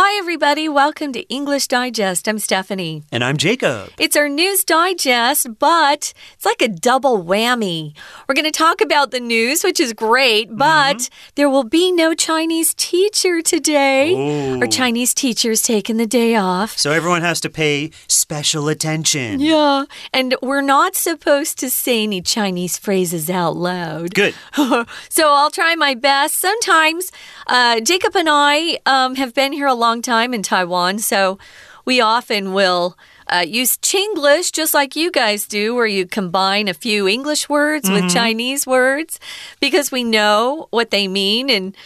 Hi, everybody. Welcome to English Digest. I'm Stephanie. And I'm Jacob. It's our news digest, but it's like a double whammy. We're going to talk about the news, which is great, but mm -hmm. there will be no Chinese teacher today. Ooh. Our Chinese teacher's taking the day off. So everyone has to pay special attention. Yeah. And we're not supposed to say any Chinese phrases out loud. Good. so I'll try my best. Sometimes uh, Jacob and I um, have been here a long long time in Taiwan, so we often will uh, use Chinglish just like you guys do, where you combine a few English words mm -hmm. with mm-hmm. Chinese words because we know what they mean. And,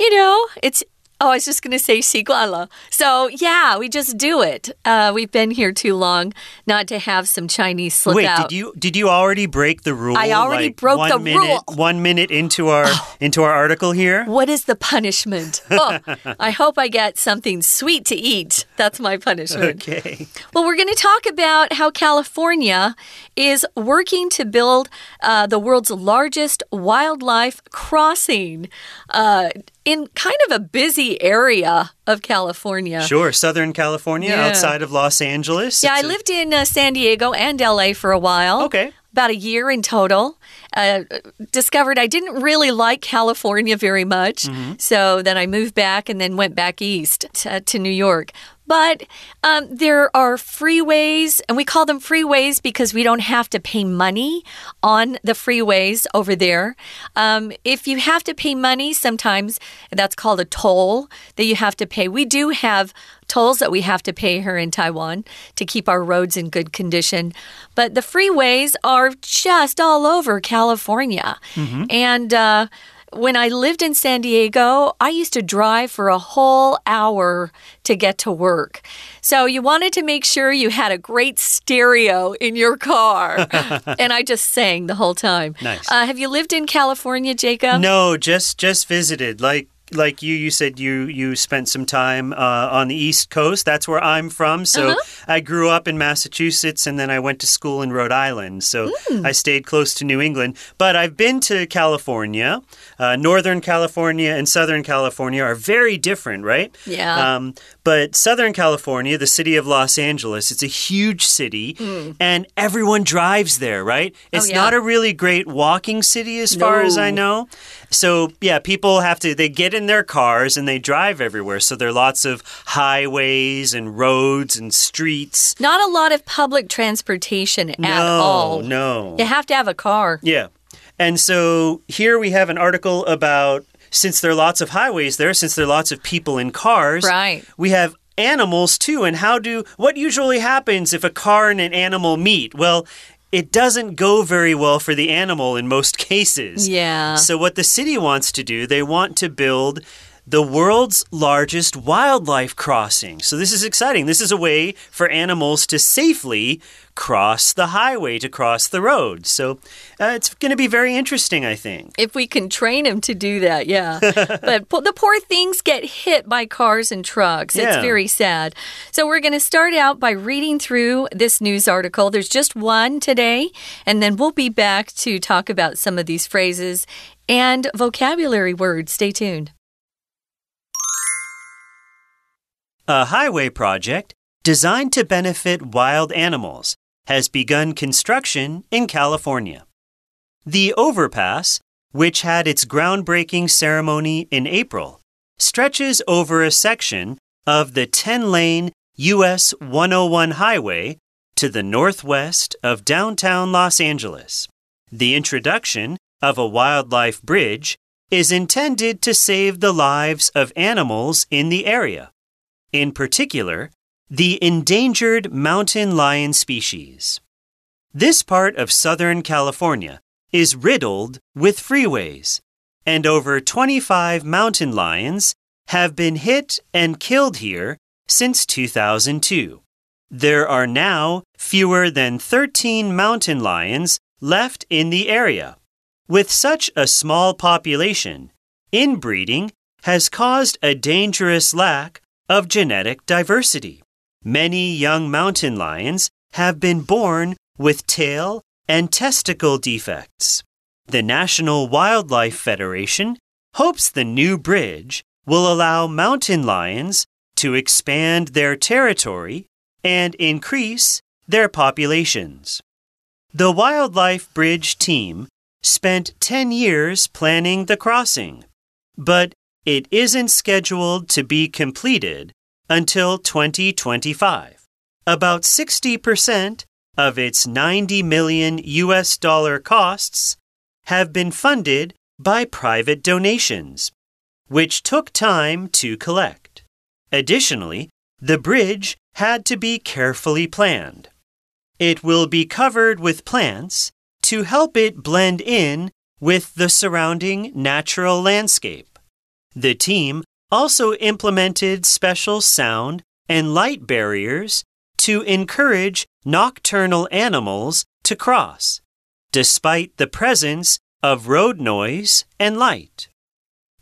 you know, it's Oh, I was just going to say xiguala. So, yeah, we just do it. Uh, we've been here too long not to have some Chinese slip Wait, out. did you did you already break the rule? I already like broke the minute, rule. One minute into our oh, into our article here. What is the punishment? Oh, I hope I get something sweet to eat. That's my punishment. Okay. Well, we're going to talk about how California is working to build uh, the world's largest wildlife crossing. Uh, in kind of a busy area of California. Sure, Southern California, yeah. outside of Los Angeles. Yeah, I lived in uh, San Diego and LA for a while. Okay. About a year in total. Uh, discovered I didn't really like California very much. Mm -hmm. So then I moved back and then went back east to, to New York. But um, there are freeways, and we call them freeways because we don't have to pay money on the freeways over there. Um, if you have to pay money, sometimes that's called a toll that you have to pay. We do have tolls that we have to pay here in Taiwan to keep our roads in good condition. But the freeways are just all over California. Mm -hmm. And, uh, when I lived in San Diego, I used to drive for a whole hour to get to work. So you wanted to make sure you had a great stereo in your car. and I just sang the whole time. Nice. Uh, have you lived in California, Jacob? No, just just visited. Like like you, you said you you spent some time uh, on the East Coast. That's where I'm from. So uh -huh. I grew up in Massachusetts, and then I went to school in Rhode Island. So mm. I stayed close to New England. But I've been to California. Uh, Northern California and Southern California are very different, right? Yeah. Um, but Southern California, the city of Los Angeles, it's a huge city, mm. and everyone drives there, right? Oh, it's oh, yeah. not a really great walking city, as no. far as I know. So yeah, people have to they get in their cars and they drive everywhere. So there are lots of highways and roads and streets. Not a lot of public transportation no, at all. No. You have to have a car. Yeah. And so here we have an article about since there are lots of highways there, since there are lots of people in cars, right. we have animals too. And how do what usually happens if a car and an animal meet? Well, it doesn't go very well for the animal in most cases. Yeah. So, what the city wants to do, they want to build the world's largest wildlife crossing. So, this is exciting. This is a way for animals to safely cross the highway, to cross the road. So, uh, it's going to be very interesting, I think. If we can train them to do that, yeah. but the poor things get hit by cars and trucks. Yeah. It's very sad. So, we're going to start out by reading through this news article. There's just one today, and then we'll be back to talk about some of these phrases and vocabulary words. Stay tuned. A highway project designed to benefit wild animals has begun construction in California. The overpass, which had its groundbreaking ceremony in April, stretches over a section of the 10 lane US 101 highway to the northwest of downtown Los Angeles. The introduction of a wildlife bridge is intended to save the lives of animals in the area in particular, the endangered mountain lion species. This part of Southern California is riddled with freeways, and over 25 mountain lions have been hit and killed here since 2002. There are now fewer than 13 mountain lions left in the area. With such a small population, inbreeding has caused a dangerous lack of genetic diversity. Many young mountain lions have been born with tail and testicle defects. The National Wildlife Federation hopes the new bridge will allow mountain lions to expand their territory and increase their populations. The Wildlife Bridge team spent 10 years planning the crossing, but it isn't scheduled to be completed until 2025. About 60% of its 90 million US dollar costs have been funded by private donations, which took time to collect. Additionally, the bridge had to be carefully planned. It will be covered with plants to help it blend in with the surrounding natural landscape. The team also implemented special sound and light barriers to encourage nocturnal animals to cross, despite the presence of road noise and light.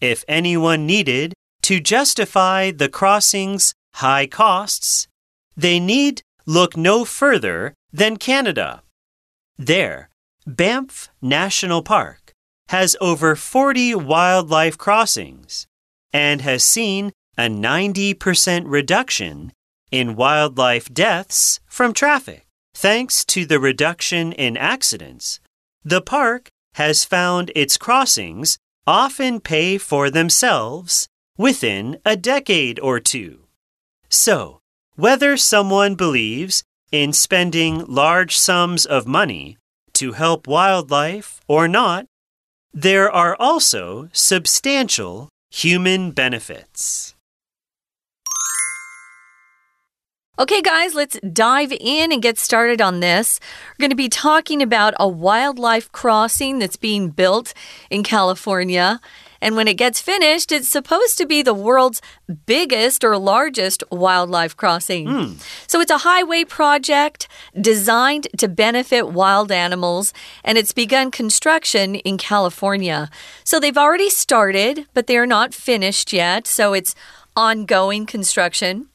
If anyone needed to justify the crossing's high costs, they need look no further than Canada. There, Banff National Park has over 40 wildlife crossings and has seen a 90% reduction in wildlife deaths from traffic. Thanks to the reduction in accidents, the park has found its crossings often pay for themselves within a decade or two. So, whether someone believes in spending large sums of money to help wildlife or not, there are also substantial human benefits. Okay, guys, let's dive in and get started on this. We're going to be talking about a wildlife crossing that's being built in California. And when it gets finished, it's supposed to be the world's biggest or largest wildlife crossing. Mm. So it's a highway project designed to benefit wild animals, and it's begun construction in California. So they've already started, but they're not finished yet. So it's ongoing construction.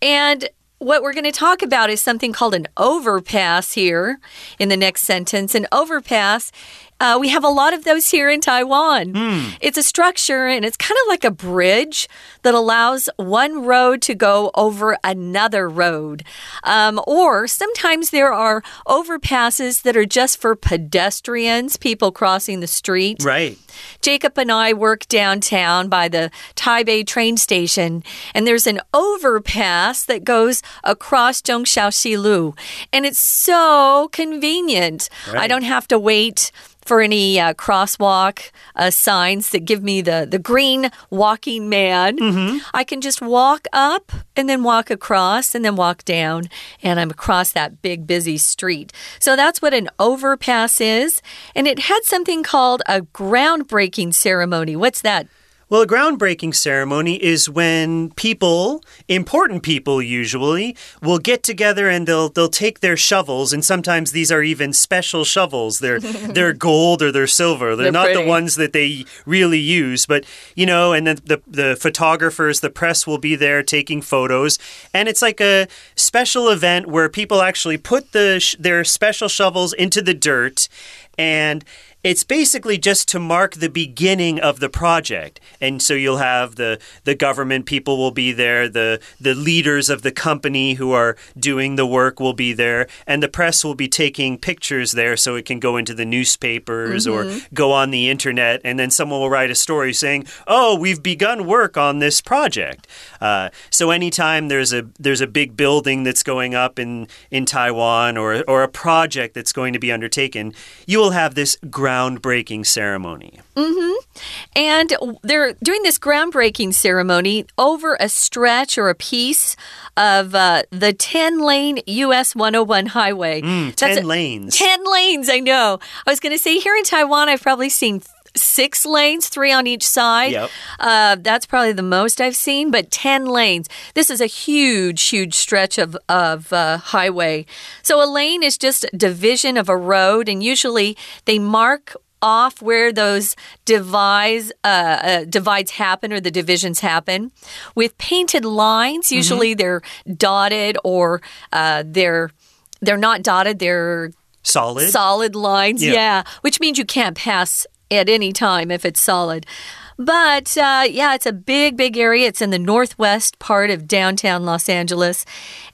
And what we're going to talk about is something called an overpass here in the next sentence. An overpass uh, we have a lot of those here in Taiwan. Mm. It's a structure and it's kind of like a bridge that allows one road to go over another road. Um, or sometimes there are overpasses that are just for pedestrians, people crossing the street. Right. Jacob and I work downtown by the Taipei train station, and there's an overpass that goes across Zhongxiao Lu, and it's so convenient. Right. I don't have to wait for any uh, crosswalk uh, signs that give me the, the green walking man. Mm -hmm. I can just walk up and then walk across and then walk down, and I'm across that big, busy street. So that's what an overpass is. And it had something called a groundbreaking ceremony. What's that? Well, a groundbreaking ceremony is when people, important people usually, will get together and they'll they'll take their shovels and sometimes these are even special shovels. They're they're gold or they're silver. They're, they're not pretty. the ones that they really use, but you know, and then the the photographers, the press will be there taking photos and it's like a special event where people actually put the their special shovels into the dirt and it's basically just to mark the beginning of the project. And so you'll have the the government people will be there, the the leaders of the company who are doing the work will be there, and the press will be taking pictures there so it can go into the newspapers mm -hmm. or go on the internet and then someone will write a story saying, "Oh, we've begun work on this project." Uh, so anytime there's a there's a big building that's going up in in Taiwan or or a project that's going to be undertaken, you will have this groundbreaking ceremony. Mm -hmm. And they're doing this groundbreaking ceremony over a stretch or a piece of uh, the 10 lane US 101 highway. Mm, 10 lanes. 10 lanes, I know. I was going to say here in Taiwan, I've probably seen six lanes, three on each side. Yep. Uh, that's probably the most I've seen, but 10 lanes. This is a huge, huge stretch of, of uh, highway. So a lane is just a division of a road, and usually they mark off where those divides uh, uh, divides happen or the divisions happen with painted lines. Usually mm -hmm. they're dotted or uh, they're they're not dotted. They're solid solid lines. Yeah. yeah, which means you can't pass at any time if it's solid. But uh, yeah, it's a big, big area. It's in the northwest part of downtown Los Angeles.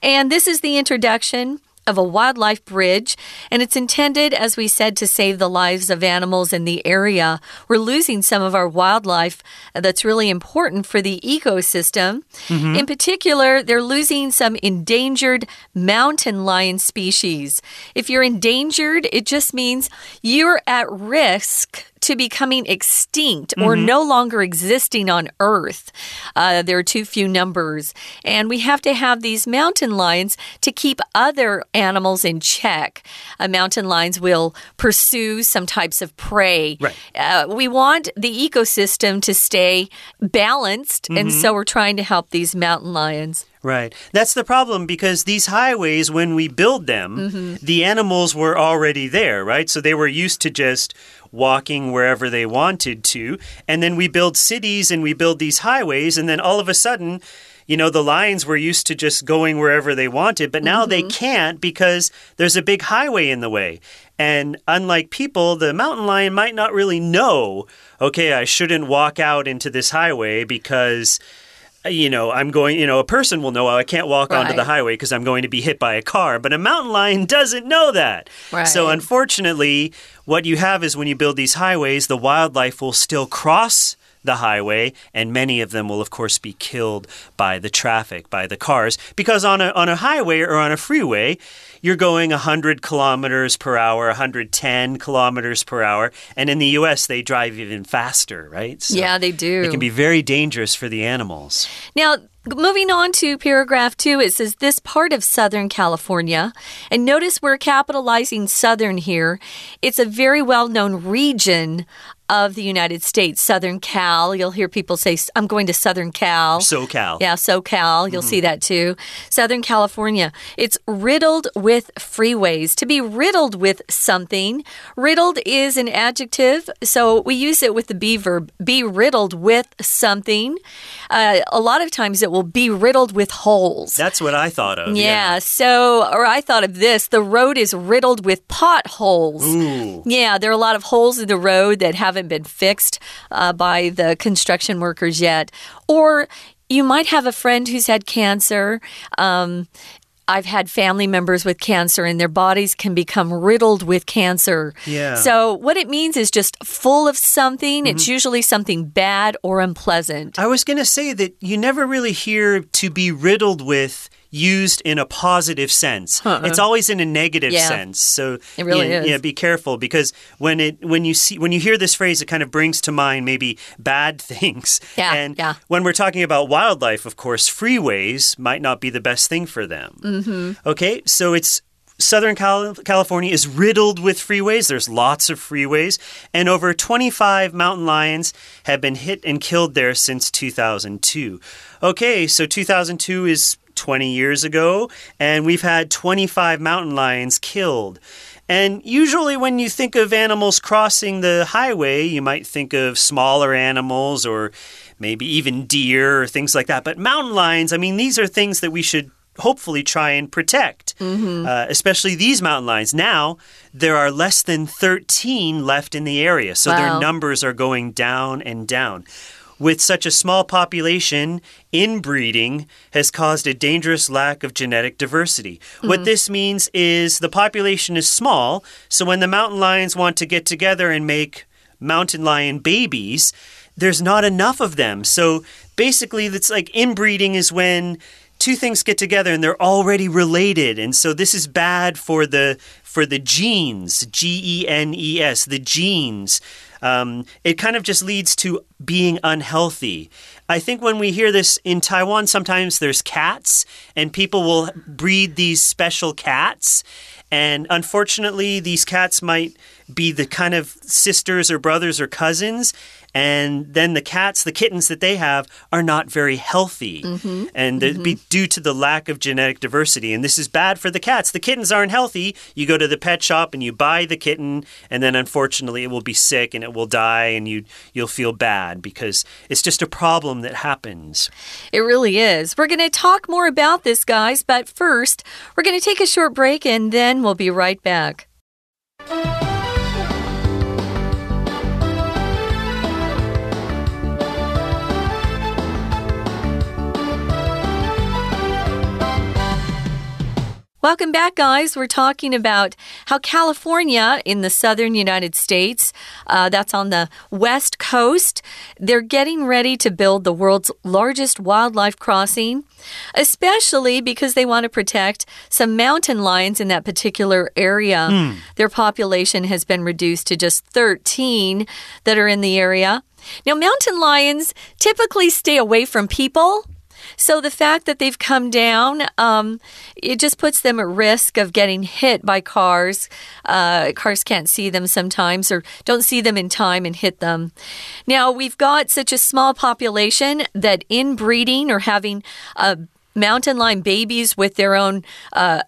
And this is the introduction of a wildlife bridge, and it's intended, as we said, to save the lives of animals in the area. We're losing some of our wildlife that's really important for the ecosystem. Mm -hmm. In particular, they're losing some endangered mountain lion species. If you're endangered, it just means you're at risk to becoming extinct or mm -hmm. no longer existing on Earth. Uh, there are too few numbers. And we have to have these mountain lions to keep other animals in check. Uh, mountain lions will pursue some types of prey. Right. Uh, we want the ecosystem to stay balanced, mm -hmm. and mm-hmm. so we're trying to help these mountain lions. Right. That's the problem because these highways, when we build them, mm -hmm. the animals were already there, right? So they were used to just walking wherever they wanted to. And then we build cities and we build these highways, and then all of a sudden, you know, the lions were used to just going wherever they wanted, but now mm -hmm. they mm-hmm. can't because there's a big highway in the way. And unlike people, the mountain lion might not really know, okay, I shouldn't walk out into this highway because you know, I'm going, you know, a person will know oh, I can't walk right. onto the highway because I'm going to be hit by a car, but a mountain lion doesn't know that. Right. So, unfortunately, what you have is when you build these highways, the wildlife will still cross the highway, and many of them will, of course, be killed by the traffic, by the cars. Because on a, on a highway or on a freeway, you're going 100 kilometers per hour, 110 kilometers per hour. And in the US, they drive even faster, right? So yeah, they do. It can be very dangerous for the animals. Now, Moving on to paragraph two, it says this part of Southern California, and notice we're capitalizing Southern here. It's a very well known region of the United States, Southern Cal. You'll hear people say, I'm going to Southern Cal. SoCal. Yeah, SoCal. You'll mm -hmm. see that too. Southern California. It's riddled with freeways. To be riddled with something, riddled is an adjective, so we use it with the be verb, be riddled with something. Uh, a lot of times it will be riddled with holes. That's what I thought of. Yeah, yeah. so, or I thought of this the road is riddled with potholes. Ooh. Yeah, there are a lot of holes in the road that have haven't been fixed uh, by the construction workers yet. Or you might have a friend who's had cancer. Um, I've had family members with cancer and their bodies can become riddled with cancer. Yeah. So, what it means is just full of something. Mm -hmm. It's mm-hmm. usually something bad or unpleasant. I was going to say that you never really hear to be riddled with used in a positive sense. Uh -uh. It's always in a negative yeah. sense. So it really you, is. Yeah, be careful because when it when you see when you hear this phrase, it kind of brings to mind maybe bad things. Yeah, and yeah. when we're talking about wildlife, of course, freeways might not be the best thing for them. Mm -hmm. Okay, so it's Southern California is riddled with freeways. There's lots of freeways, and over 25 mountain lions have been hit and killed there since 2002. Okay, so 2002 is 20 years ago, and we've had 25 mountain lions killed. And usually, when you think of animals crossing the highway, you might think of smaller animals or maybe even deer or things like that. But mountain lions, I mean, these are things that we should hopefully try and protect, mm -hmm. uh, especially these mountain lions. Now, there are less than 13 left in the area, so wow. their numbers are going down and down with such a small population, inbreeding has caused a dangerous lack of genetic diversity. Mm. What this means is the population is small, so when the mountain lions want to get together and make mountain lion babies, there's not enough of them. So basically, it's like inbreeding is when two things get together and they're already related and so this is bad for the for the genes g e n e s the genes um, it kind of just leads to being unhealthy. I think when we hear this in Taiwan, sometimes there's cats, and people will breed these special cats. And unfortunately, these cats might be the kind of sisters or brothers or cousins and then the cats, the kittens that they have, are not very healthy, mm -hmm. and mm -hmm. be due to the lack of genetic diversity. And this is bad for the cats. The kittens aren't healthy. You go to the pet shop and you buy the kitten, and then unfortunately it will be sick and it will die, and you you'll feel bad because it's just a problem that happens. It really is. We're going to talk more about this, guys, but first we're going to take a short break, and then we'll be right back. Welcome back, guys. We're talking about how California in the southern United States, uh, that's on the west coast, they're getting ready to build the world's largest wildlife crossing, especially because they want to protect some mountain lions in that particular area. Hmm. Their population has been reduced to just 13 that are in the area. Now, mountain lions typically stay away from people. So the fact that they've come down, um, it just puts them at risk of getting hit by cars. Uh, cars can't see them sometimes or don't see them in time and hit them. Now, we've got such a small population that inbreeding or having uh, mountain lion babies with their own. Uh,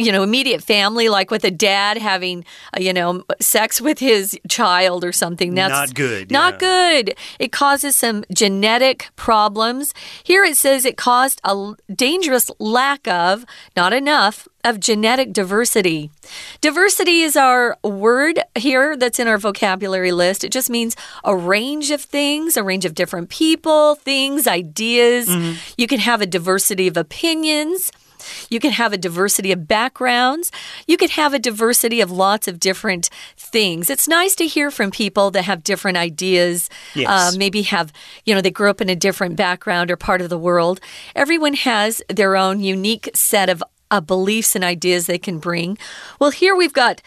you know, immediate family, like with a dad having, uh, you know, sex with his child or something. That's Not good, Not yeah. good. It causes some genetic problems. Here it says it caused a dangerous lack of, not enough, of genetic diversity. Diversity is our word here that's in our vocabulary list. It just means a range of things, a range of different people, things, ideas. You can have a diversity of opinions. You can have a diversity of backgrounds. You could have a diversity of lots of different things. It's nice to hear from people that have different ideas. Yes. Uh, maybe have, you know, they grew up in a different background or part of the world. Everyone has their own unique set of uh, beliefs and ideas they can bring. Well, here we've got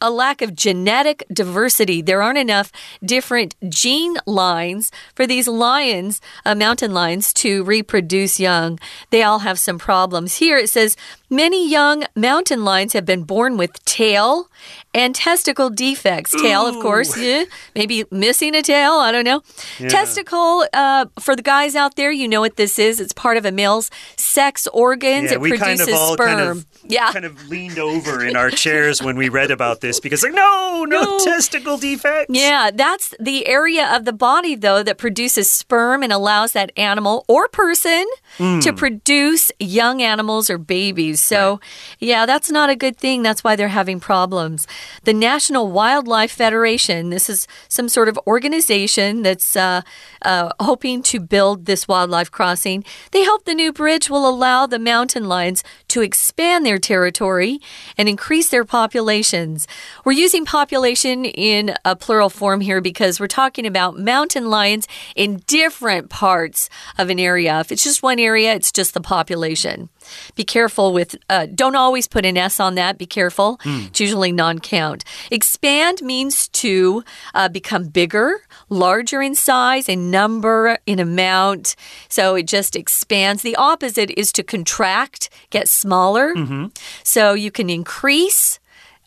a lack of genetic diversity. There aren't enough different gene lines for these lions, uh, mountain lions, to reproduce young. They all have some problems. Here it says many young mountain lions have been born with tail and testicle defects. Tail, of course, yeah, maybe missing a tail. I don't know. Testicle, uh, for the guys out there, you know what this is. It's part of a male's sex organs. Yeah, it we produces kind of sperm. kind of yeah. kind of leaned over in our chairs when we read about this because like no, no, No. testicle defects. Yeah, that's the area of the body, though, that produces sperm and allows that animal or person Hmm. to produce young animals or babies. So, yeah, that's not a good thing. That's why they're having problems. The National Wildlife Federation, this is some sort of organization that's uh, uh, hoping to build this wildlife crossing. They hope the new bridge will allow the mountain lions to expand their territory and increase their populations. We're using population in a plural form here because we're talking about mountain lions in different parts of an area. If it's just one area, it's just the population. Be careful with, uh, don't always put an S on that. Be careful. It's usually non count. Expand means to uh, become bigger, larger in size, in number, in amount. So it just expands. The opposite is to contract, get smaller. So you can increase.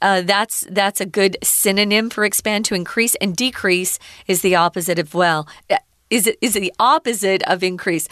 Uh, that's that's a good synonym for expand to increase and decrease is the opposite of well uh, is it is the opposite of increase.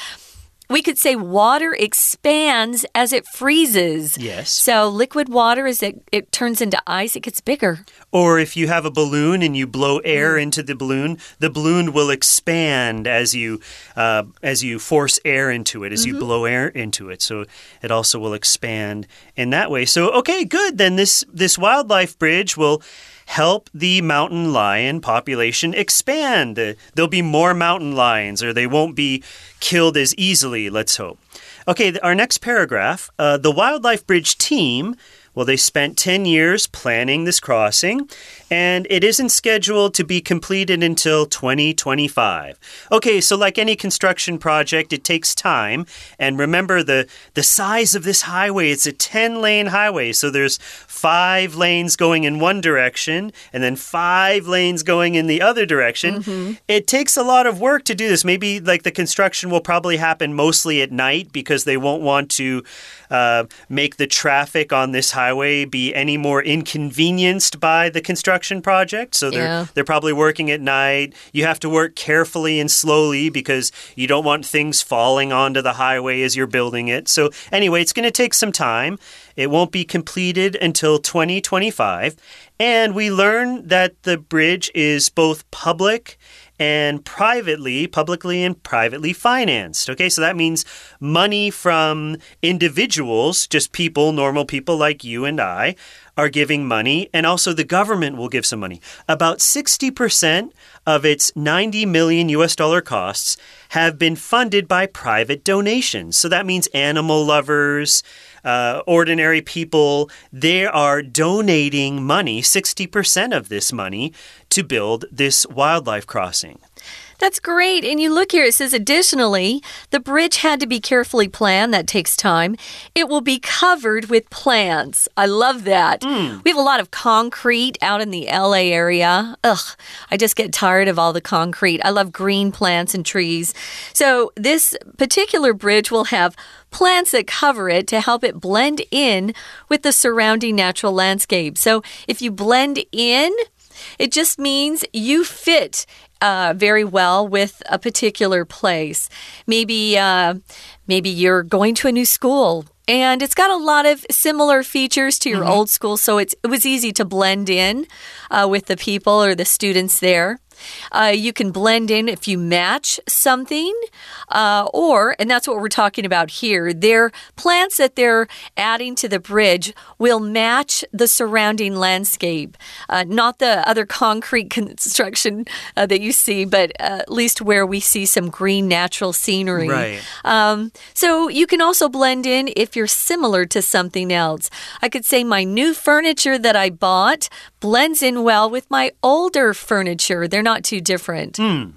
We could say water expands as it freezes. Yes. So liquid water as it, it turns into ice, it gets bigger. Or if you have a balloon and you blow air Mm. into the balloon, the balloon will expand as you uh, as you force air into it, as Mm-hmm. you blow air into it. So it also will expand in that way. So okay, good. Then this this wildlife bridge will help the mountain lion population expand. There'll be more mountain lions, or they won't be killed as easily. Let's hope. Okay, our next paragraph. Uh, the Wildlife Bridge team, well, they spent 10 years planning this crossing, and it isn't scheduled to be completed until 2025. Okay, so like any construction project, it takes time. And remember the, the size of this highway, it's a 10 lane highway, so there's five lanes going in one direction and then five lanes going in the other direction. Mm-hmm. It takes a lot of work to do this. Maybe like the construction will probably happen mostly at night because they won't want to uh, make the traffic on this highway be any more inconvenienced by the construction project. So they're Yeah. they're probably working at night. You have to work carefully and slowly because you don't want things falling onto the highway as you're building it. So anyway, it's going to take some time. It won't be completed until 2025. And we learn that the bridge is both public and privately, publicly and privately financed. Okay, so that means money from individuals, just people, normal people like you and I, are giving money, and also the government will give some money. About 60% of its 90 million US dollar costs have been funded by private donations. So that means animal lovers, uh, ordinary people, they are donating money, 60% of this money, to build this wildlife crossing. That's great. And you look here, it says additionally, the bridge had to be carefully planned. That takes time. It will be covered with plants. I love that. Mm. We have a lot of concrete out in the LA area. Ugh, I just get tired of all the concrete. I love green plants and trees. So this particular bridge will have plants that cover it to help it blend in with the surrounding natural landscape. So if you blend in, it just means you fit uh, very well with a particular place. Maybe, uh, maybe you're going to a new school and it's got a lot of similar features to your Mm-hmm. old school, so it's, it was easy to blend in uh, with the people or the students there. Uh, you can blend in if you match something, uh, or, and that's what we're talking about here, their plants that they're adding to the bridge will match the surrounding landscape, uh, not the other concrete construction uh, that you see, but uh, at least where we see some green natural scenery. Right. Um, so you can also blend in if you're similar to something else. I could say my new furniture that I bought blends in well with my older furniture. They're not too different. Hmm.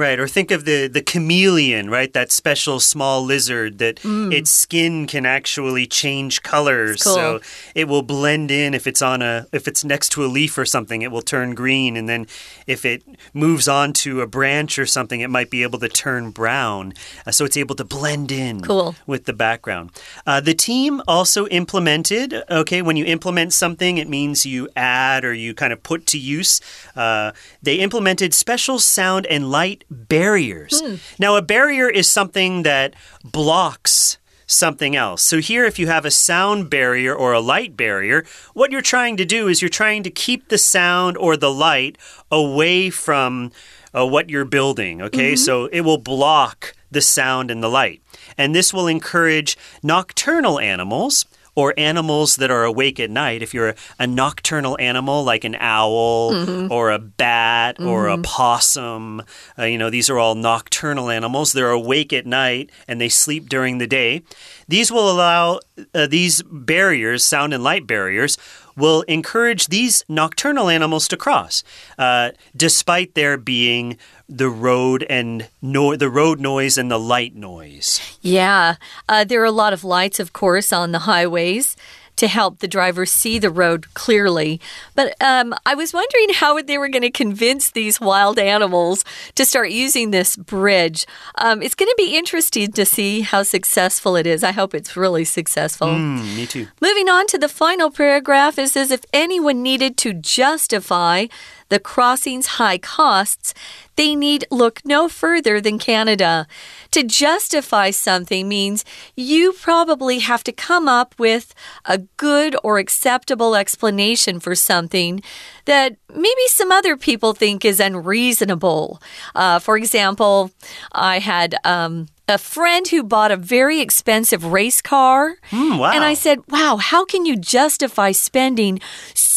Right, or think of the the chameleon, right? That special small lizard that its skin can actually change colors, Mm. cool. so it will blend in. If it's on a if it's next to a leaf or something, it will turn green, and then if it moves on to a branch or something, it might be able to turn brown. Uh, so it's able to blend in Cool. with the background. Uh, the team also implemented. Okay, when you implement something, it means you add or you kind of put to use. Uh, they implemented special sound and light barriers. Now, a barrier is something that blocks something else. So here if you have a sound barrier or a light barrier, what you're trying to do is you're trying to keep the sound or the light away from uh, what you're building, okay? So it will block the sound and the light. And this will encourage nocturnal animals or animals that are awake at night. If you're a, a nocturnal animal like an owl or a bat or a possum, uh, you know, these are all nocturnal animals. They're awake at night and they sleep during the day. These will allow uh, these barriers, sound and light barriers, will encourage these nocturnal animals to cross, uh, despite there being the road and no the road noise and the light noise. Yeah, uh, there are a lot of lights, of course, on the highways to help the driver see the road clearly. But um, I was wondering how they were going to convince these wild animals to start using this bridge. Um, it's going to be interesting to see how successful it is. I hope it's really successful. Mm, me too. Moving on to the final paragraph, it says if anyone needed to justify the crossing's high costs, they need look no further than Canada. To justify something means you probably have to come up with a good or acceptable explanation for something that maybe some other people think is unreasonable. Uh, for example, I had. Um, a friend who bought a very expensive race car. Mm, wow. And I said, Wow, how can you justify spending so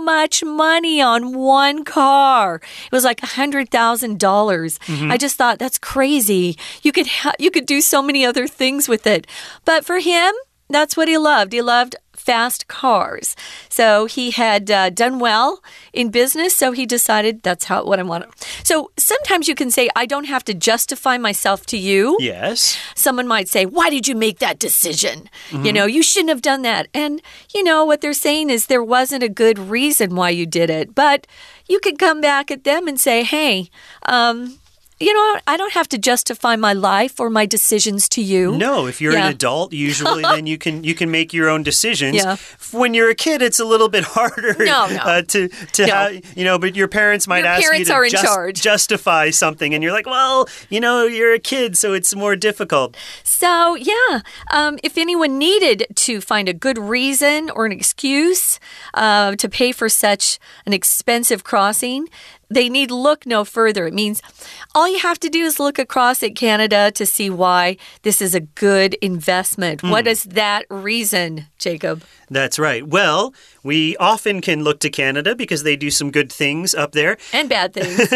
much money on one car? It was like a $100,000. dollars mm-hmm. I just thought that's crazy. You could ha- you could do so many other things with it. But for him, that's what he loved. He loved fast cars. So he had uh, done well in business, so he decided that's how what I want. So sometimes you can say I don't have to justify myself to you Yes. someone might say, Why did you make that decision? You know, you shouldn't have done that. And, you know, what they're saying is there wasn't a good reason why you did it. But you could come back at them and say, Hey, um, you know, I don't have to justify my life or my decisions to you. No, if you're Yeah. an adult, usually then you can you can make your own decisions. Yeah. When you're a kid, it's a little bit harder. No, no. Uh, to to No. have you know, but your parents might Your ask parents you to are in charge. justify something, and you're like, well, you know, you're a kid, so it's more difficult. So, yeah, um, if anyone needed to find a good reason or an excuse uh, to pay for such an expensive crossing, they need look no further. It means all you have to do is look across at Canada to see why this is a good investment. Mm. What is that reason, Jacob? That's right. Well, we often can look to Canada because they do some good things up there and bad things.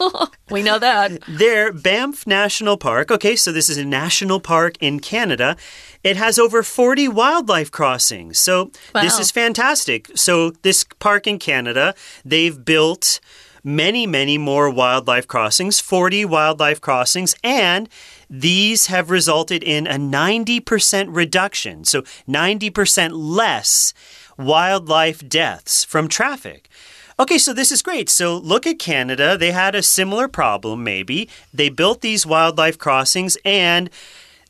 we know that. There, Banff National Park. Okay, so this is a national park in Canada. It has over 40 wildlife crossings. So wow. this is fantastic. So this park in Canada, they've built many, many more wildlife crossings, 40 wildlife crossings, and these have resulted in a 90% reduction. So 90% less wildlife deaths from traffic. Okay, so this is great. So look at Canada. They had a similar problem, maybe. They built these wildlife crossings, and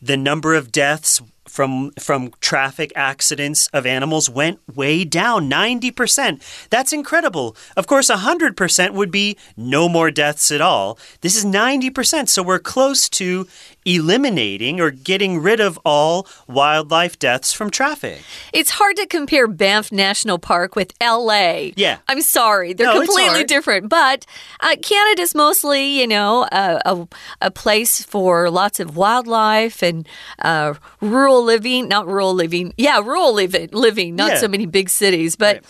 the number of deaths from from traffic accidents of animals went way down 90%. That's incredible. Of course 100% would be no more deaths at all. This is 90%, so we're close to eliminating or getting rid of all wildlife deaths from traffic. It's hard to compare Banff National Park with LA. Yeah. I'm sorry. They're no, completely different. But uh, Canada's mostly, you know, a, a, a, place for lots of wildlife and uh, rural living. Not rural living. Yeah, rural living, living not yeah. so many big cities. But,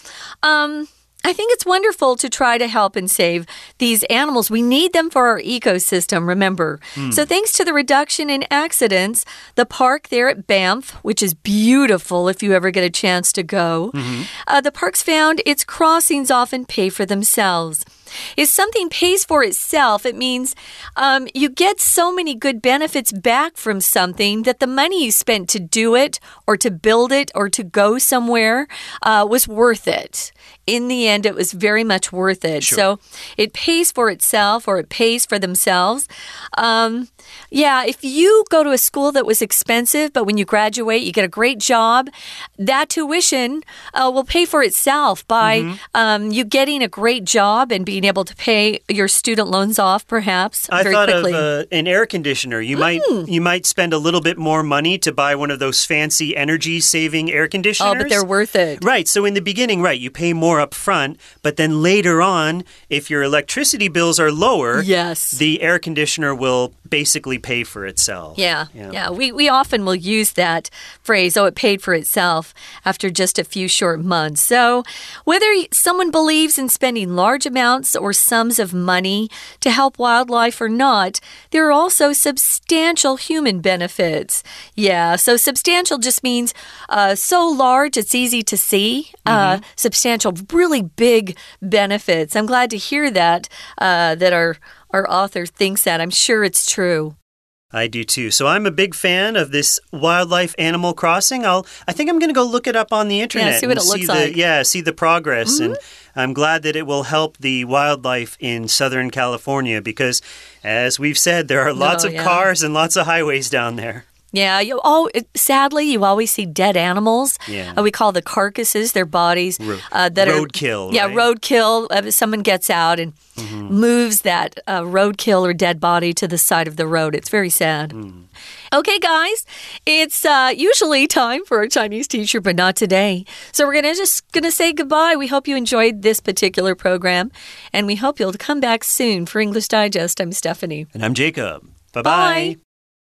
right. um, I think it's wonderful to try to help and save these animals. We need them for our ecosystem, remember. Mm. So, thanks to the reduction in accidents, the park there at Banff, which is beautiful if you ever get a chance to go, mm -hmm. uh, the parks found its crossings often pay for themselves. If something pays for itself, it means um, you get so many good benefits back from something that the money you spent to do it or to build it or to go somewhere uh, was worth it. In the end, it was very much worth it. Sure. So it pays for itself or it pays for themselves. Um, yeah, if you go to a school that was expensive, but when you graduate, you get a great job, that tuition uh, will pay for itself by mm -hmm. um, you getting a great job and being able to pay your student loans off, perhaps. I very thought quickly. of uh, an air conditioner. You mm. might you might spend a little bit more money to buy one of those fancy energy saving air conditioners. Oh, but they're worth it. Right. So in the beginning, right, you pay more up front, but then later on, if your electricity bills are lower, yes, the air conditioner will basically pay for itself. Yeah, yeah. yeah. We, we often will use that phrase, oh, it paid for itself after just a few short months. So, whether someone believes in spending large amounts or sums of money to help wildlife or not, there are also substantial human benefits. Yeah, so substantial just means uh, so large it's easy to see. Mm -hmm. uh, mm-hmm. Really big benefits. I'm glad to hear that, uh, that our our author thinks that. I'm sure it's true. I do too. So I'm a big fan of this wildlife animal crossing. I'll I think I'm going to go look it up on the internet. Yeah, see what it looks the, like. Yeah, see the progress mm -hmm. and I'm glad that it will help the wildlife in Southern California because as we've said there are lots oh, of yeah. cars and lots of highways down there. Yeah, you all sadly you always see dead animals. Yeah. Uh, we call the carcasses their bodies uh, that roadkill. Are, yeah, right? roadkill. Uh, someone gets out and mm -hmm. moves that uh, roadkill or dead body to the side of the road. It's very sad. Mm. Okay, guys, it's uh, usually time for a Chinese teacher, but not today. So we're gonna just gonna say goodbye. We hope you enjoyed this particular program, and we hope you'll come back soon for English Digest. I'm Stephanie, and I'm Jacob. Bye bye. bye.